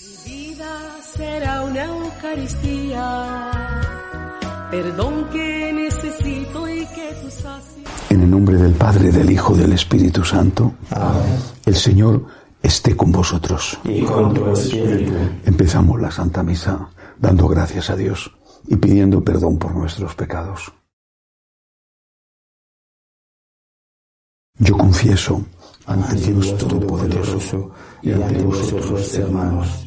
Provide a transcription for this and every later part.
Mi vida será una Eucaristía, perdón que necesito y que tú sacias. En el nombre del Padre, del Hijo, del Espíritu Santo, Amén. el Señor esté con vosotros. Y con tu espíritu. Empezamos la Santa Misa dando gracias a Dios y pidiendo perdón por nuestros pecados. Yo confieso ante Dios Todopoderoso y ante vosotros, hermanos,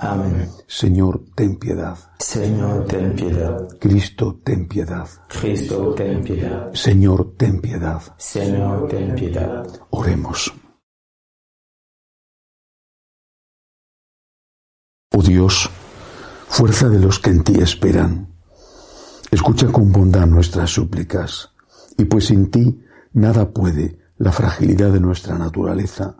Amén. Señor, ten piedad. Señor, ten piedad. Cristo, ten piedad. Cristo, ten piedad. Señor, ten piedad. Señor, ten piedad. Oremos. Oh Dios, fuerza de los que en ti esperan, escucha con bondad nuestras súplicas, y pues sin ti nada puede la fragilidad de nuestra naturaleza,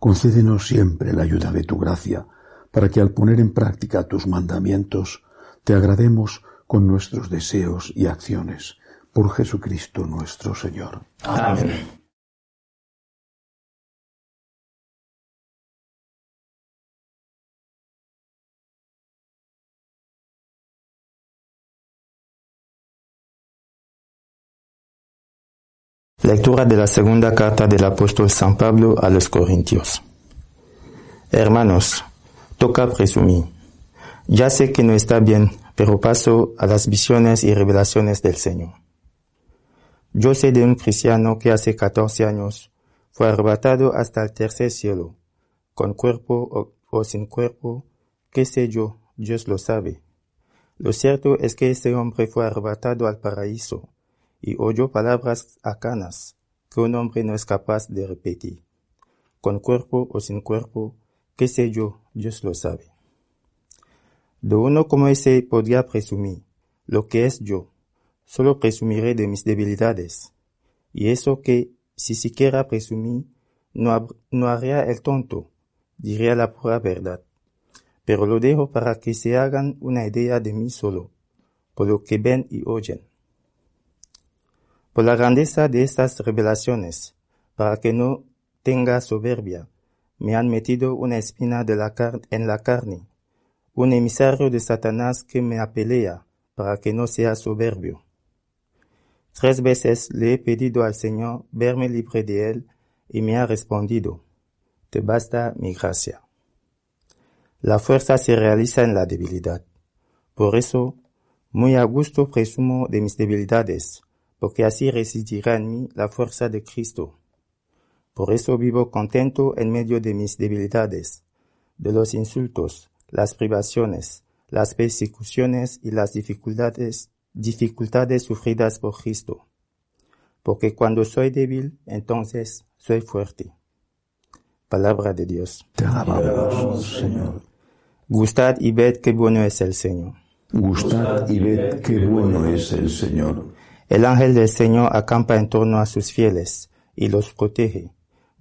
concédenos siempre la ayuda de tu gracia, para que al poner en práctica tus mandamientos, te agrademos con nuestros deseos y acciones, por Jesucristo nuestro Señor. Amén. Lectura de la segunda carta del apóstol San Pablo a los Corintios. Hermanos, toca presumir. Ya sé que no está bien, pero paso a las visiones y revelaciones del Señor. Yo sé de un cristiano que hace 14 años fue arrebatado hasta el tercer cielo, con cuerpo o, sin cuerpo, qué sé yo, Dios lo sabe. Lo cierto es que ese hombre fue arrebatado al paraíso y oyó palabras acanas que un hombre no es capaz de repetir. Con cuerpo o sin cuerpo, qué sé yo, Dios lo sabe. De uno como ese podría presumir, lo que es yo, solo presumiré de mis debilidades. Y eso que, si siquiera presumí, no, no haría el tonto, diría la pura verdad. Pero lo dejo para que se hagan una idea de mí solo, por lo que ven y oyen. Por la grandeza de estas revelaciones, para que no tenga soberbia, me han metido una espina de la en la carne, un emisario de Satanás que me apelea para que no sea soberbio. Tres veces le he pedido al Señor verme libre de él y me ha respondido, te basta mi gracia. La fuerza se realiza en la debilidad. Por eso, muy a gusto presumo de mis debilidades, porque así residirá en mí la fuerza de Cristo. Por eso vivo contento en medio de mis debilidades, de los insultos, las privaciones, las persecuciones y las dificultades, dificultades sufridas por Cristo. Porque cuando soy débil, entonces soy fuerte. Palabra de Dios. Te alabamos, Señor. Gustad y ved qué bueno es el Señor. Gustad y ved qué bueno es el Señor. El ángel del Señor acampa en torno a sus fieles y los protege.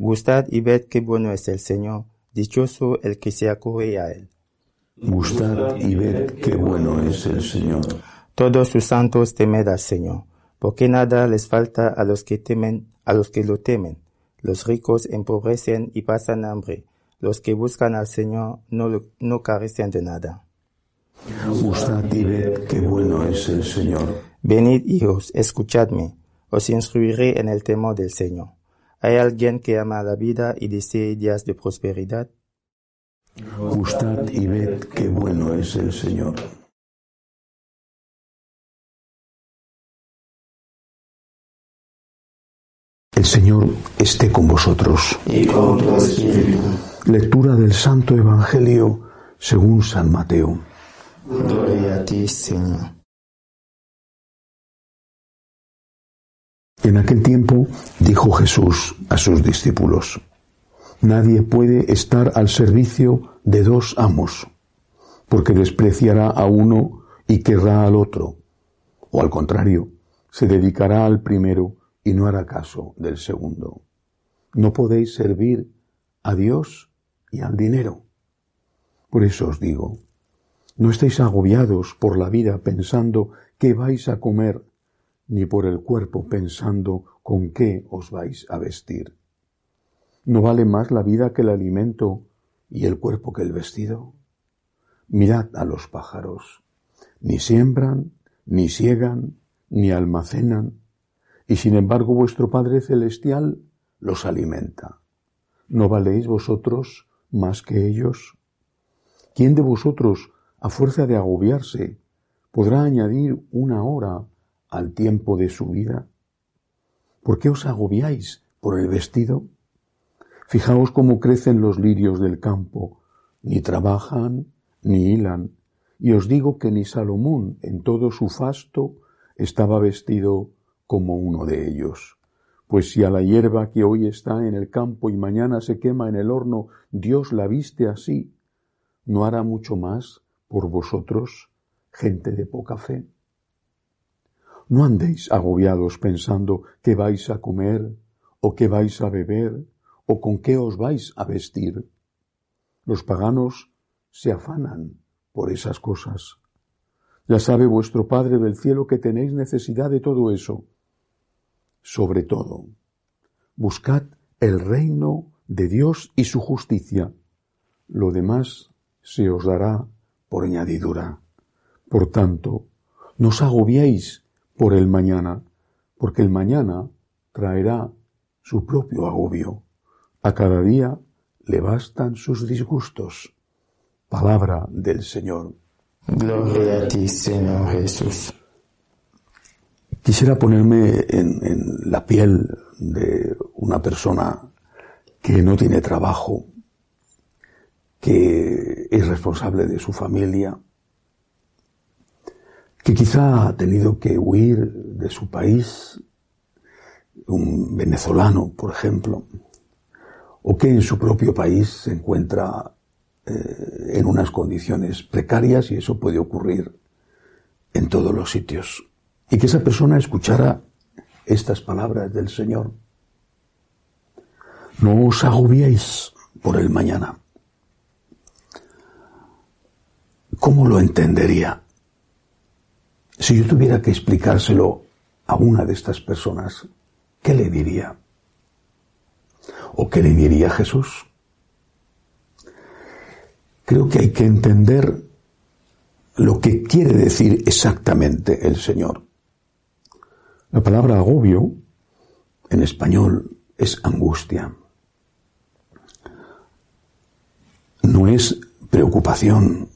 Gustad y ved qué bueno es el Señor, dichoso el que se acoge a él. Gustad y ved qué bueno es el Señor. Todos sus santos temed al Señor, porque nada les falta a los que temen, a los que lo temen. Los ricos empobrecen y pasan hambre. Los que buscan al Señor no, no carecen de nada. Gustad y ved qué bueno es el Señor. Venid, hijos, escuchadme, os instruiré en el temor del Señor. ¿Hay alguien que ama la vida y desee días de prosperidad? Gustad y ved qué bueno es el Señor. El Señor esté con vosotros. Y con tu espíritu. Lectura del Santo Evangelio según San Mateo. Gloria a ti, Señor. En aquel tiempo dijo Jesús a sus discípulos, Nadie puede estar al servicio de dos amos, porque despreciará a uno y querrá al otro, o al contrario, se dedicará al primero y no hará caso del segundo. No podéis servir a Dios y al dinero. Por eso os digo, no estéis agobiados por la vida pensando qué vais a comer, ni por el cuerpo pensando con qué os vais a vestir. ¿No vale más la vida que el alimento y el cuerpo que el vestido? Mirad a los pájaros. Ni siembran, ni siegan, ni almacenan, y sin embargo vuestro Padre Celestial los alimenta. ¿No valéis vosotros más que ellos? ¿Quién de vosotros, a fuerza de agobiarse, podrá añadir una hora al tiempo de su vida? ¿Por qué os agobiáis por el vestido? Fijaos cómo crecen los lirios del campo, ni trabajan, ni hilan, y os digo que ni Salomón en todo su fasto estaba vestido como uno de ellos. Pues si a la hierba que hoy está en el campo y mañana se quema en el horno, Dios la viste así, ¿no hará mucho más por vosotros, gente de poca fe? No andéis agobiados pensando qué vais a comer, o qué vais a beber, o con qué os vais a vestir. Los paganos se afanan por esas cosas. Ya sabe vuestro Padre del cielo que tenéis necesidad de todo eso sobre todo. Buscad el reino de Dios y su justicia. Lo demás se os dará por añadidura. Por tanto, no os agobiéis por el mañana, porque el mañana traerá su propio agobio. A cada día le bastan sus disgustos. Palabra del Señor. Gloria a ti, Señor Jesús. Quisiera ponerme en, la piel de una persona que no tiene trabajo, que es responsable de su familia, que quizá ha tenido que huir de su país, un venezolano, por ejemplo, o que en su propio país se encuentra eh, en unas condiciones precarias y eso puede ocurrir en todos los sitios y que esa persona escuchara estas palabras del Señor. No os agobiéis por el mañana. ¿Cómo lo entendería? Si yo tuviera que explicárselo a una de estas personas, ¿qué le diría? ¿O qué le diría Jesús? Creo que hay que entender lo que quiere decir exactamente el Señor. La palabra agobio en español es angustia. No es preocupación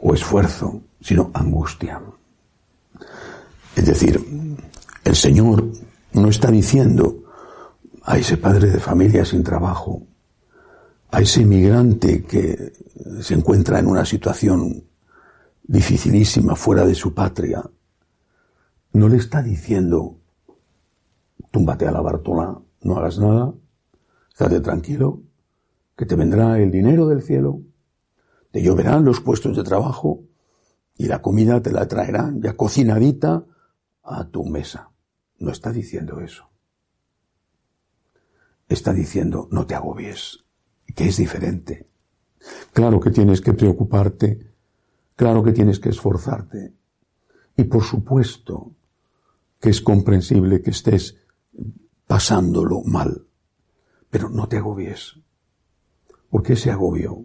o esfuerzo, sino angustia. Es decir, el Señor no está diciendo a ese padre de familia sin trabajo, a ese inmigrante que se encuentra en una situación dificilísima fuera de su patria, no le está diciendo, túmbate a la Bartola, no hagas nada, estate tranquilo, que te vendrá el dinero del cielo, te lloverán los puestos de trabajo y la comida te la traerán ya cocinadita a tu mesa. No está diciendo eso. Está diciendo, no te agobies, que es diferente. Claro que tienes que preocuparte, claro que tienes que esforzarte. Y por supuesto, que es comprensible que estés pasándolo mal, pero no te agobies, porque ese agobio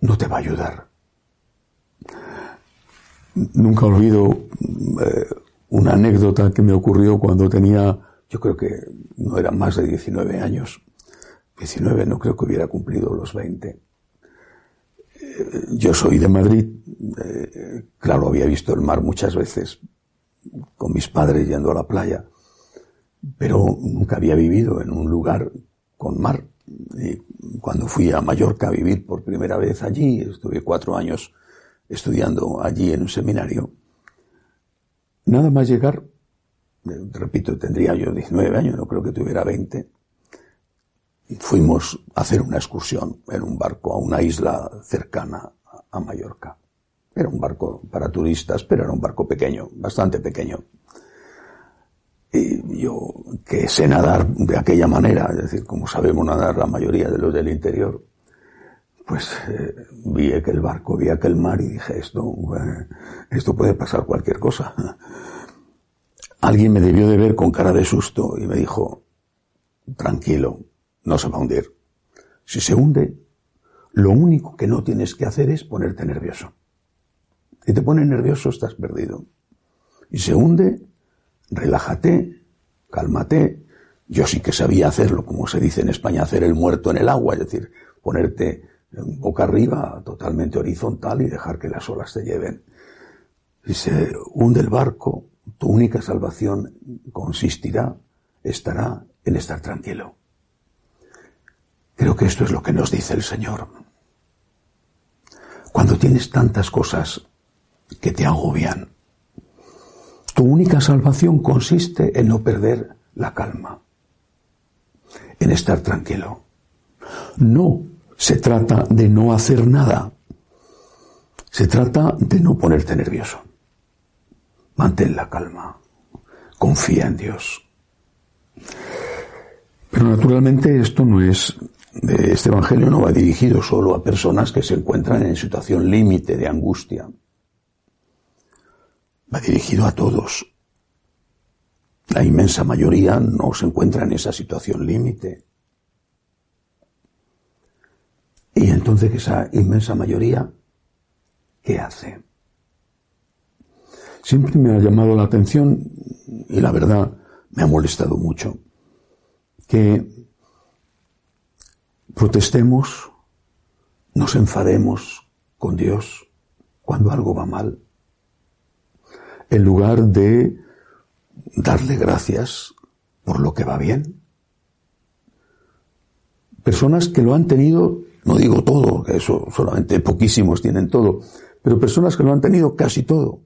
no te va a ayudar. Nunca olvido eh, una anécdota que me ocurrió cuando tenía, yo creo que no eran más de 19 años, 19 no creo que hubiera cumplido los 20. Eh, yo soy de Madrid, eh, claro, había visto el mar muchas veces, con mis padres yendo a la playa, pero nunca había vivido en un lugar con mar. Y cuando fui a Mallorca a vivir por primera vez allí, estuve cuatro años estudiando allí en un seminario, nada más llegar, repito, tendría yo 19 años, no creo que tuviera 20, fuimos a hacer una excursión en un barco a una isla cercana a Mallorca. Era un barco para turistas, pero era un barco pequeño, bastante pequeño. Y yo, que sé nadar de aquella manera, es decir, como sabemos nadar la mayoría de los del interior, pues eh, vi aquel barco, vi aquel mar y dije, esto, eh, esto puede pasar cualquier cosa. Alguien me debió de ver con cara de susto y me dijo, tranquilo, no se va a hundir. Si se hunde, lo único que no tienes que hacer es ponerte nervioso. Si te pones nervioso, estás perdido. Y se hunde, relájate, cálmate. Yo sí que sabía hacerlo, como se dice en España, hacer el muerto en el agua, es decir, ponerte boca arriba, totalmente horizontal y dejar que las olas te lleven. Si se hunde el barco, tu única salvación consistirá, estará en estar tranquilo. Creo que esto es lo que nos dice el Señor. Cuando tienes tantas cosas que te agobian, tu única salvación consiste en no perder la calma, en estar tranquilo. No se trata de no hacer nada, se trata de no ponerte nervioso. Mantén la calma, confía en Dios. Pero naturalmente esto no es, este Evangelio no va dirigido solo a personas que se encuentran en situación límite de angustia va dirigido a todos. La inmensa mayoría no se encuentra en esa situación límite. Y entonces esa inmensa mayoría, ¿qué hace? Siempre me ha llamado la atención, y la verdad me ha molestado mucho, que protestemos, nos enfademos con Dios cuando algo va mal en lugar de darle gracias por lo que va bien. Personas que lo han tenido, no digo todo, que eso solamente poquísimos tienen todo, pero personas que lo han tenido casi todo,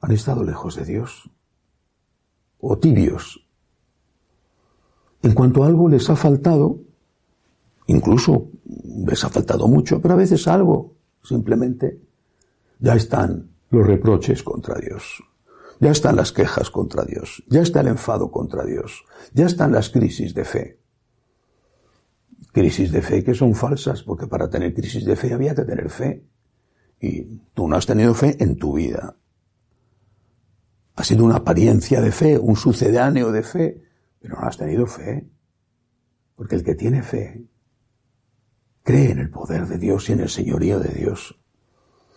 han estado lejos de Dios o tibios. En cuanto a algo les ha faltado, incluso les ha faltado mucho, pero a veces algo, simplemente, ya están los reproches contra Dios. Ya están las quejas contra Dios. Ya está el enfado contra Dios. Ya están las crisis de fe. Crisis de fe que son falsas, porque para tener crisis de fe había que tener fe. Y tú no has tenido fe en tu vida. Ha sido una apariencia de fe, un sucedáneo de fe, pero no has tenido fe. Porque el que tiene fe cree en el poder de Dios y en el señorío de Dios.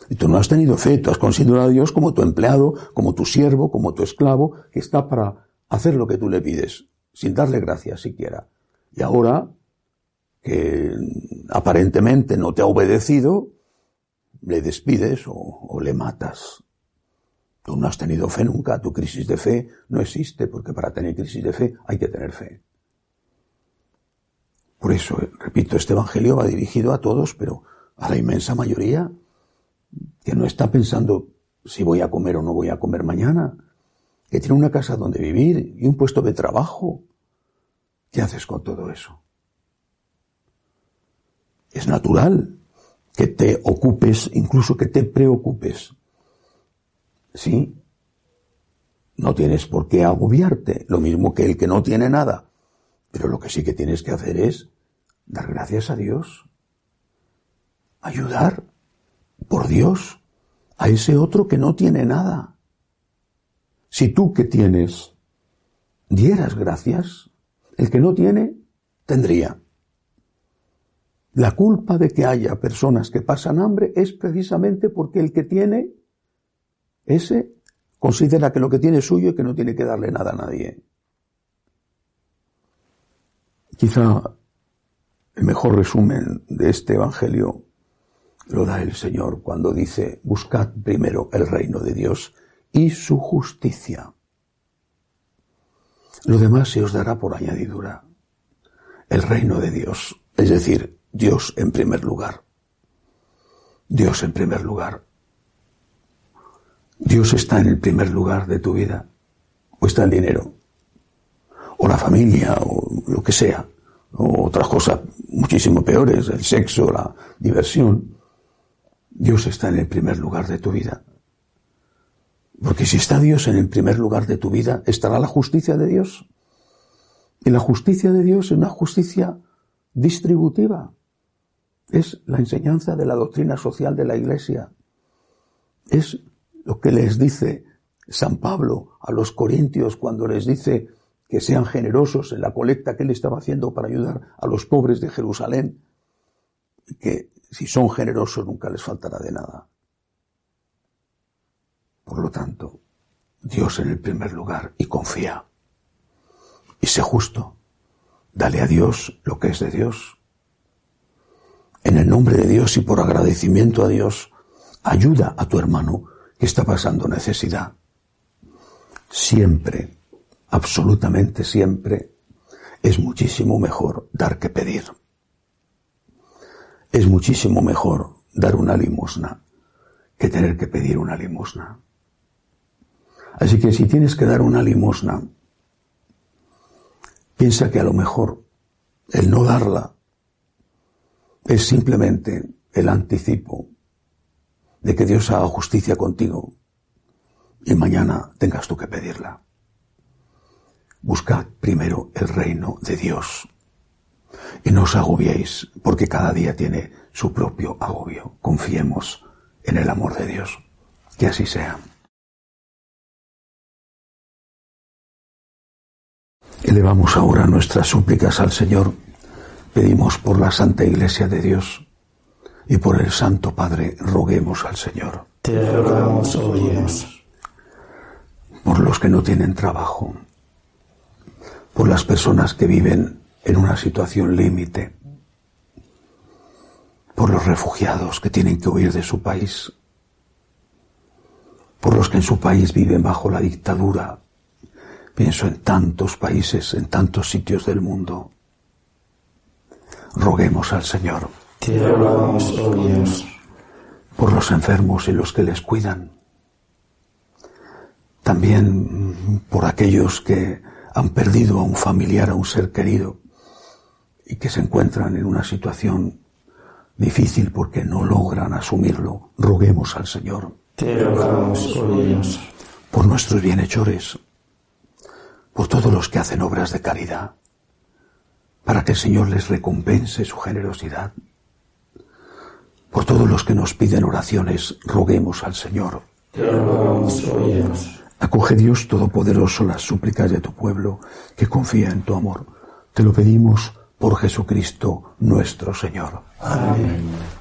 Y tú no has tenido fe, tú has considerado a Dios como tu empleado, como tu siervo, como tu esclavo, que está para hacer lo que tú le pides, sin darle gracias siquiera. Y ahora, que aparentemente no te ha obedecido, le despides o, le matas. Tú no has tenido fe nunca, tu crisis de fe no existe, porque para tener crisis de fe hay que tener fe. Por eso, repito, este Evangelio va dirigido a todos, pero a la inmensa mayoría que no está pensando si voy a comer o no voy a comer mañana, que tiene una casa donde vivir y un puesto de trabajo. ¿Qué haces con todo eso? Es natural que te ocupes, incluso que te preocupes. ¿Sí? No tienes por qué agobiarte, lo mismo que el que no tiene nada. Pero lo que sí que tienes que hacer es dar gracias a Dios, ayudar, por Dios a ese otro que no tiene nada. Si tú que tienes dieras gracias, el que no tiene tendría. La culpa de que haya personas que pasan hambre es precisamente porque el que tiene, ese, considera que lo que tiene es suyo y que no tiene que darle nada a nadie. Quizá el mejor resumen de este Evangelio lo da el Señor cuando dice, buscad primero el reino de Dios y su justicia. Lo demás se os dará por añadidura. El reino de Dios, es decir, Dios en primer lugar. Dios en primer lugar. Dios está en el primer lugar de tu vida. O está el dinero. O la familia, o lo que sea. O otras cosas muchísimo peores, el sexo, la diversión. Dios está en el primer lugar de tu vida. Porque si está Dios en el primer lugar de tu vida, estará la justicia de Dios. Y la justicia de Dios es una justicia distributiva. Es la enseñanza de la doctrina social de la Iglesia. Es lo que les dice San Pablo a los corintios cuando les dice que sean generosos en la colecta que él estaba haciendo para ayudar a los pobres de Jerusalén, que si son generosos nunca les faltará de nada. Por lo tanto, Dios en el primer lugar y confía. Y sé justo. Dale a Dios lo que es de Dios. En el nombre de Dios y por agradecimiento a Dios, ayuda a tu hermano que está pasando necesidad. Siempre, absolutamente siempre, es muchísimo mejor dar que pedir. Es muchísimo mejor dar una limosna que tener que pedir una limosna. Así que si tienes que dar una limosna, piensa que a lo mejor el no darla es simplemente el anticipo de que Dios haga justicia contigo y mañana tengas tú que pedirla. Buscad primero el reino de Dios y no os agobiéis porque cada día tiene su propio agobio. Confiemos en el amor de Dios. Que así sea. Elevamos ahora nuestras súplicas al Señor. Pedimos por la Santa Iglesia de Dios y por el Santo Padre roguemos al Señor. Te rogamos, oh Dios. Por los que no tienen trabajo, por las personas que viven en una situación límite, por los refugiados que tienen que huir de su país, por los que en su país viven bajo la dictadura Pienso en tantos países, en tantos sitios del mundo. Roguemos al Señor. Te rogamos, oh Dios. Por los enfermos y los que les cuidan. También por aquellos que han perdido a un familiar, a un ser querido, y que se encuentran en una situación difícil porque no logran asumirlo. Roguemos al Señor. Te rogamos, oh Dios. Por nuestros bienhechores, por todos los que hacen obras de caridad, para que el Señor les recompense su generosidad. Por todos los que nos piden oraciones, roguemos al Señor. Acoge Dios Todopoderoso las súplicas de tu pueblo que confía en tu amor. Te lo pedimos por Jesucristo nuestro Señor. Amén.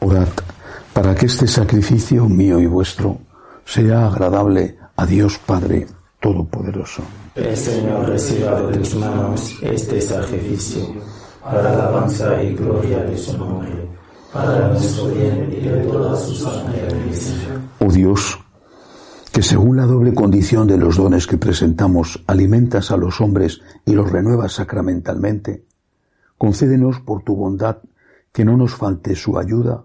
Orad para que este sacrificio mío y vuestro sea agradable a Dios Padre Todopoderoso. El Señor reciba de tus manos este sacrificio para la alabanza y gloria de su nombre, para nuestro bien y de toda su santa iglesia. Oh Dios, que según la doble condición de los dones que presentamos alimentas a los hombres y los renuevas sacramentalmente, concédenos por tu bondad que no nos falte su ayuda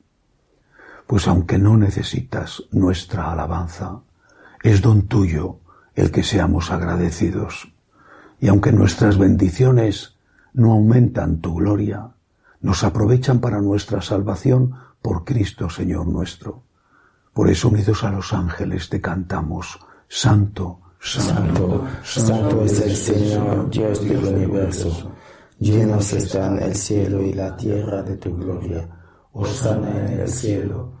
Pues aunque no necesitas nuestra alabanza, es don tuyo el que seamos agradecidos. Y aunque nuestras bendiciones no aumentan tu gloria, nos aprovechan para nuestra salvación por Cristo Señor nuestro. Por eso, unidos a los ángeles, te cantamos, Santo, Santo, Santo es el Señor, Dios del universo. Llenos están el cielo y la tierra de tu gloria. Osana en el cielo.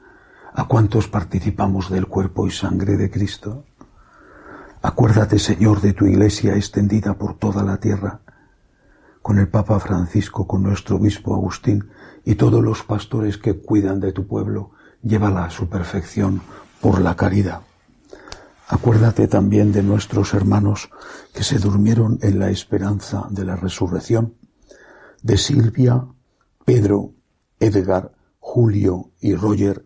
a cuantos participamos del cuerpo y sangre de Cristo. Acuérdate, Señor, de tu iglesia extendida por toda la tierra, con el Papa Francisco, con nuestro obispo Agustín y todos los pastores que cuidan de tu pueblo, llévala a su perfección por la caridad. Acuérdate también de nuestros hermanos que se durmieron en la esperanza de la resurrección, de Silvia, Pedro, Edgar, Julio y Roger,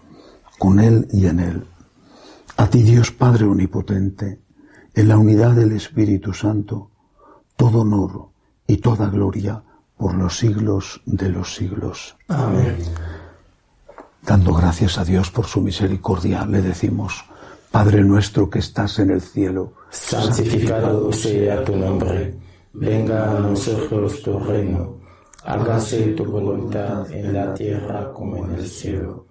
con Él y en Él. A ti Dios Padre Omnipotente, en la unidad del Espíritu Santo, todo honor y toda gloria por los siglos de los siglos. Amén. Dando gracias a Dios por su misericordia, le decimos, Padre nuestro que estás en el cielo, santificado sea tu nombre, venga a nosotros tu reino, hágase tu voluntad en la tierra como en el cielo.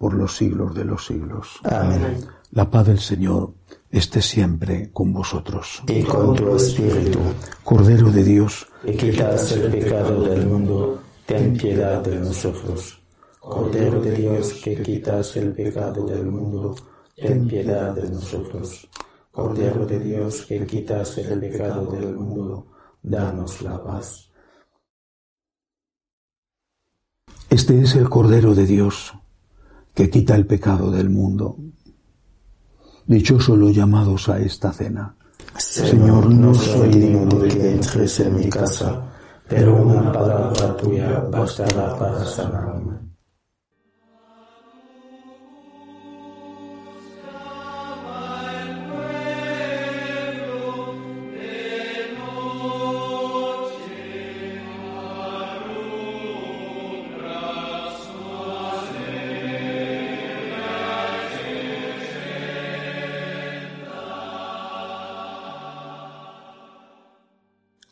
por los siglos de los siglos. Amén. La paz del Señor esté siempre con vosotros. Y con tu espíritu. Cordero de Dios, que quitas el pecado del mundo, ten piedad de nosotros. Cordero de Dios, que quitas el pecado del mundo, ten piedad de nosotros. Cordero de Dios, que quitas el pecado del mundo, danos la paz. Este es el Cordero de Dios, que quita el pecado del mundo. Dichosos los llamados a esta cena. Señor, no soy digno de que entres en mi casa, pero una palabra tuya bastará para sanarme.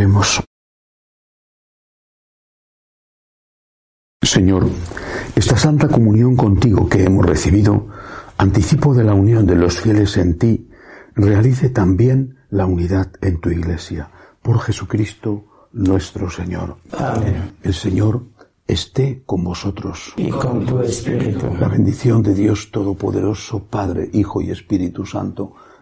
Oremos. Señor, esta santa comunión contigo que hemos recibido, anticipo de la unión de los fieles en ti, realice también la unidad en tu iglesia. Por Jesucristo nuestro Señor. Amén. El Señor esté con vosotros. Y con tu espíritu. La bendición de Dios Todopoderoso, Padre, Hijo y Espíritu Santo,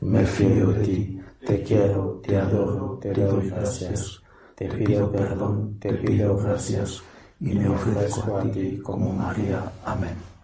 Me fío de ti, te quiero, te adoro, te doy gracias, te pido perdón, te pido gracias y me ofrezco a ti como María. Amén.